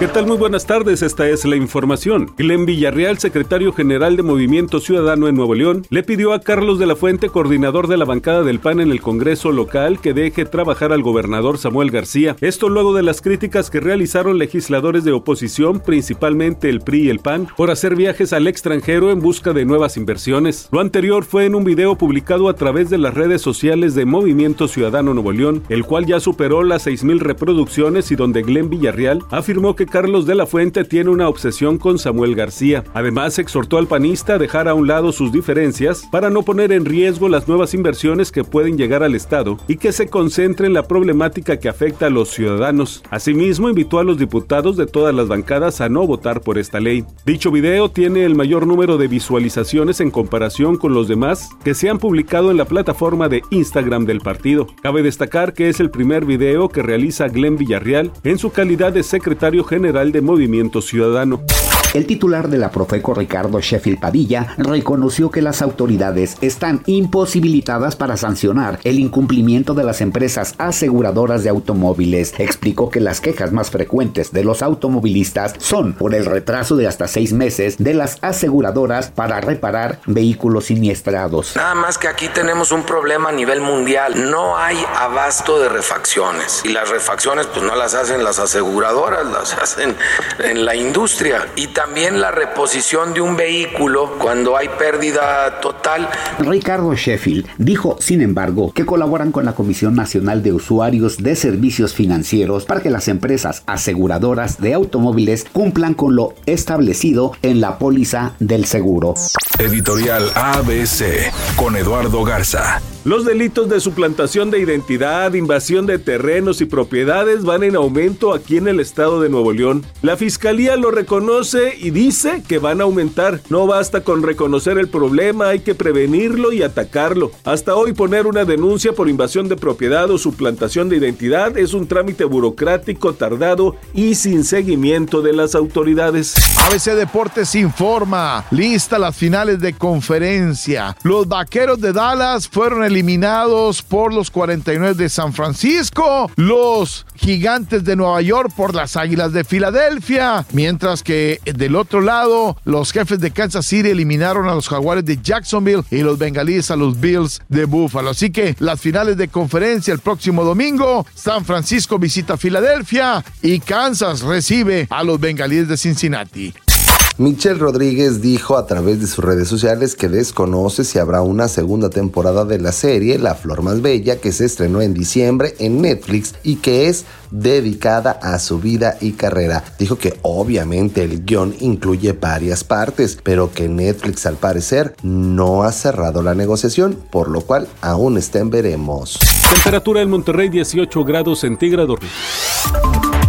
¿Qué tal? Muy buenas tardes, esta es la información. Glenn Villarreal, secretario general de Movimiento Ciudadano en Nuevo León, le pidió a Carlos de la Fuente, coordinador de la bancada del PAN en el Congreso local, que deje trabajar al gobernador Samuel García. Esto luego de las críticas que realizaron legisladores de oposición, principalmente el PRI y el PAN, por hacer viajes al extranjero en busca de nuevas inversiones. Lo anterior fue en un video publicado a través de las redes sociales de Movimiento Ciudadano Nuevo León, el cual ya superó las 6.000 reproducciones y donde Glenn Villarreal afirmó que Carlos de la Fuente tiene una obsesión con Samuel García. Además, exhortó al panista a dejar a un lado sus diferencias para no poner en riesgo las nuevas inversiones que pueden llegar al Estado y que se concentre en la problemática que afecta a los ciudadanos. Asimismo, invitó a los diputados de todas las bancadas a no votar por esta ley. Dicho video tiene el mayor número de visualizaciones en comparación con los demás que se han publicado en la plataforma de Instagram del partido. Cabe destacar que es el primer video que realiza Glenn Villarreal en su calidad de secretario general general de Movimiento Ciudadano. El titular de la Profeco, Ricardo Sheffield Padilla, reconoció que las autoridades están imposibilitadas para sancionar el incumplimiento de las empresas aseguradoras de automóviles. Explicó que las quejas más frecuentes de los automovilistas son por el retraso de hasta seis meses de las aseguradoras para reparar vehículos siniestrados. Nada más que aquí tenemos un problema a nivel mundial. No hay abasto de refacciones. Y las refacciones pues no las hacen las aseguradoras, las hacen en la industria. Y también la reposición de un vehículo cuando hay pérdida total. Ricardo Sheffield dijo, sin embargo, que colaboran con la Comisión Nacional de Usuarios de Servicios Financieros para que las empresas aseguradoras de automóviles cumplan con lo establecido en la póliza del seguro. Editorial ABC con Eduardo Garza. Los delitos de suplantación de identidad, invasión de terrenos y propiedades van en aumento aquí en el estado de Nuevo León. La fiscalía lo reconoce y dice que van a aumentar. No basta con reconocer el problema, hay que prevenirlo y atacarlo. Hasta hoy poner una denuncia por invasión de propiedad o suplantación de identidad es un trámite burocrático tardado y sin seguimiento de las autoridades. ABC Deportes informa, lista las finales de conferencia. Los vaqueros de Dallas fueron el eliminados por los 49 de San Francisco, los Gigantes de Nueva York por las Águilas de Filadelfia, mientras que del otro lado los jefes de Kansas City eliminaron a los Jaguares de Jacksonville y los Bengalíes a los Bills de Buffalo. Así que las finales de conferencia el próximo domingo, San Francisco visita Filadelfia y Kansas recibe a los Bengalíes de Cincinnati. Michelle Rodríguez dijo a través de sus redes sociales que desconoce si habrá una segunda temporada de la serie La Flor Más Bella que se estrenó en diciembre en Netflix y que es dedicada a su vida y carrera. Dijo que obviamente el guion incluye varias partes, pero que Netflix al parecer no ha cerrado la negociación, por lo cual aún está en veremos. Temperatura en Monterrey 18 grados centígrados.